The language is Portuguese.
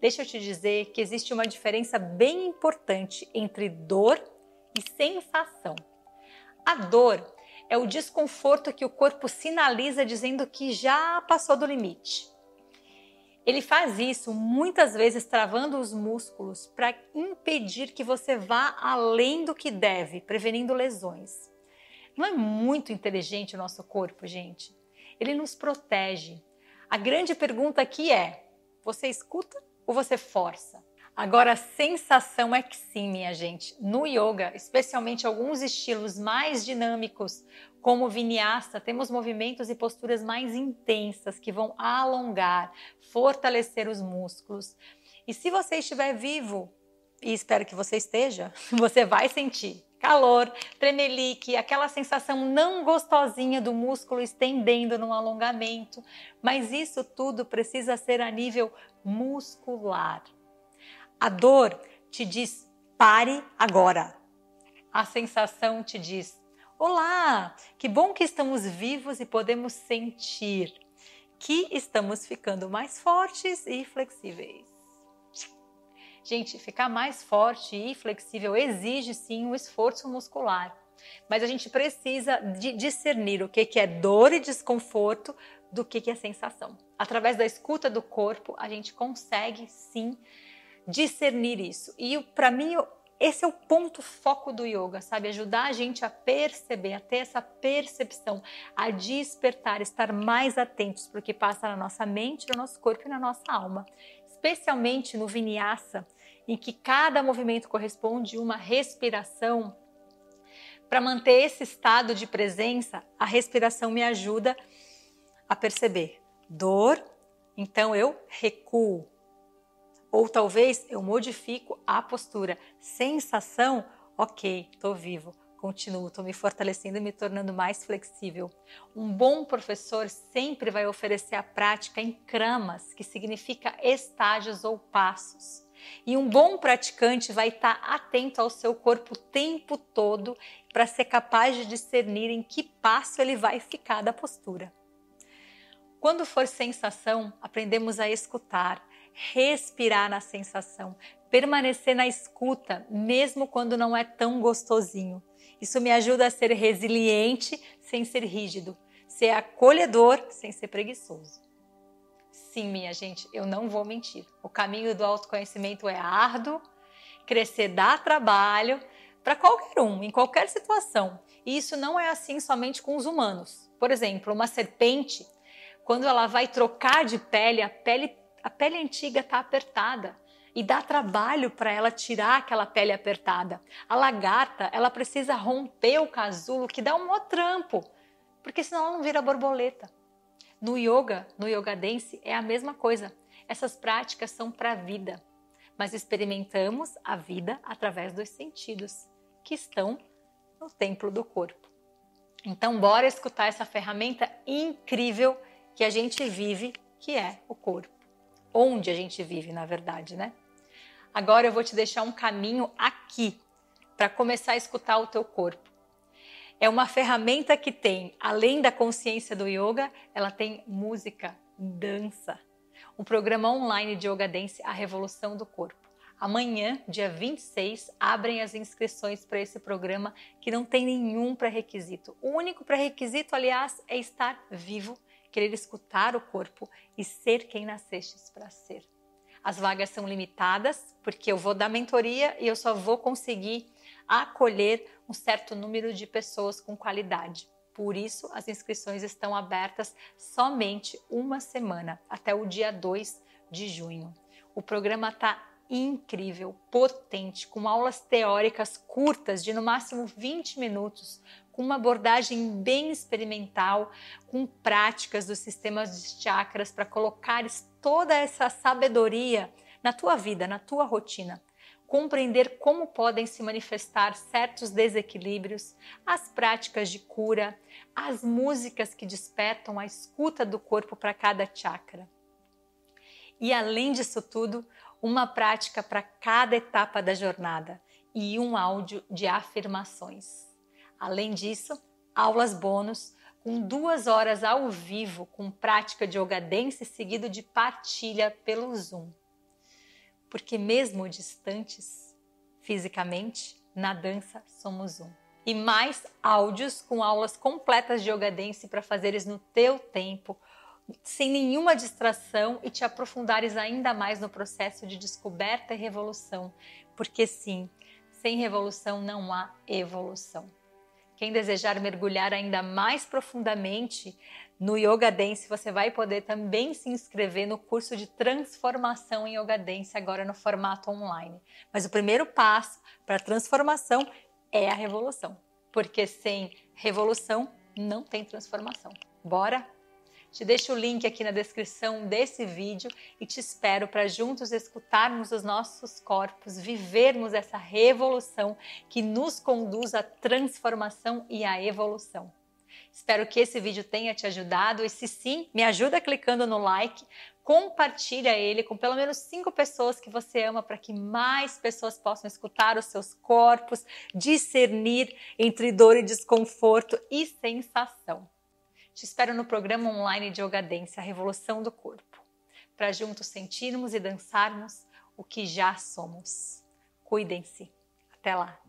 Deixa eu te dizer que existe uma diferença bem importante entre dor e sensação. A dor é o desconforto que o corpo sinaliza dizendo que já passou do limite. Ele faz isso muitas vezes travando os músculos para impedir que você vá além do que deve, prevenindo lesões. Não é muito inteligente o nosso corpo, gente? Ele nos protege. A grande pergunta aqui é: você escuta ou você força? Agora, a sensação é que sim, minha gente. No yoga, especialmente alguns estilos mais dinâmicos, como vinyasa, temos movimentos e posturas mais intensas que vão alongar, fortalecer os músculos. E se você estiver vivo, e espero que você esteja, você vai sentir calor, tremelique, aquela sensação não gostosinha do músculo estendendo no alongamento, mas isso tudo precisa ser a nível muscular. A dor te diz pare agora. A sensação te diz olá, que bom que estamos vivos e podemos sentir que estamos ficando mais fortes e flexíveis. Gente, ficar mais forte e flexível exige sim um esforço muscular. Mas a gente precisa discernir o que é dor e desconforto do que, que é sensação. Através da escuta do corpo, a gente consegue sim discernir isso. E para mim, esse é o ponto foco do yoga, sabe? Ajudar a gente a perceber, a ter essa percepção, a despertar, estar mais atentos para o que passa na nossa mente, no nosso corpo e na nossa alma especialmente no vinyasa, em que cada movimento corresponde a uma respiração. Para manter esse estado de presença, a respiração me ajuda a perceber dor, então eu recuo. Ou talvez eu modifico a postura. Sensação, ok, estou vivo continuo, estou me fortalecendo e me tornando mais flexível. Um bom professor sempre vai oferecer a prática em cramas, que significa estágios ou passos. E um bom praticante vai estar atento ao seu corpo o tempo todo para ser capaz de discernir em que passo ele vai ficar da postura. Quando for sensação, aprendemos a escutar, respirar na sensação, permanecer na escuta, mesmo quando não é tão gostosinho. Isso me ajuda a ser resiliente sem ser rígido, ser acolhedor sem ser preguiçoso. Sim, minha gente, eu não vou mentir. O caminho do autoconhecimento é árduo, crescer dá trabalho para qualquer um, em qualquer situação. E isso não é assim somente com os humanos. Por exemplo, uma serpente, quando ela vai trocar de pele, a pele, a pele antiga está apertada e dá trabalho para ela tirar aquela pele apertada. A lagarta, ela precisa romper o casulo, que dá um maior trampo, porque senão ela não vira borboleta. No yoga, no yoga dance, é a mesma coisa. Essas práticas são para a vida, mas experimentamos a vida através dos sentidos, que estão no templo do corpo. Então, bora escutar essa ferramenta incrível que a gente vive, que é o corpo. Onde a gente vive, na verdade, né? Agora eu vou te deixar um caminho aqui para começar a escutar o teu corpo. É uma ferramenta que tem, além da consciência do yoga, ela tem música, dança. Um programa online de yoga dance, A Revolução do Corpo. Amanhã, dia 26, abrem as inscrições para esse programa que não tem nenhum pré-requisito. O único pré-requisito, aliás, é estar vivo, querer escutar o corpo e ser quem nascestes para ser. As vagas são limitadas, porque eu vou dar mentoria e eu só vou conseguir acolher um certo número de pessoas com qualidade. Por isso, as inscrições estão abertas somente uma semana, até o dia 2 de junho. O programa está incrível, potente, com aulas teóricas curtas, de no máximo 20 minutos, com uma abordagem bem experimental, com práticas dos sistemas de chakras para colocares toda essa sabedoria na tua vida, na tua rotina. Compreender como podem se manifestar certos desequilíbrios, as práticas de cura, as músicas que despertam a escuta do corpo para cada chakra. E além disso tudo, uma prática para cada etapa da jornada e um áudio de afirmações. Além disso, aulas bônus com duas horas ao vivo com prática de yoga dance seguido de partilha pelo Zoom. Porque mesmo distantes fisicamente, na dança somos um. E mais áudios com aulas completas de yoga dance para fazeres no teu tempo, sem nenhuma distração e te aprofundares ainda mais no processo de descoberta e revolução, porque sim, sem revolução não há evolução. Quem desejar mergulhar ainda mais profundamente no Yoga Dance, você vai poder também se inscrever no curso de transformação em Yoga Dance agora no formato online. Mas o primeiro passo para a transformação é a revolução, porque sem revolução não tem transformação. Bora? Te deixo o link aqui na descrição desse vídeo e te espero para juntos escutarmos os nossos corpos, vivermos essa revolução que nos conduz à transformação e à evolução. Espero que esse vídeo tenha te ajudado e se sim, me ajuda clicando no like, compartilha ele com pelo menos cinco pessoas que você ama para que mais pessoas possam escutar os seus corpos, discernir entre dor e desconforto e sensação. Te espero no programa online de Yoga Dance, a Revolução do Corpo, para juntos sentirmos e dançarmos o que já somos. Cuidem-se. Até lá!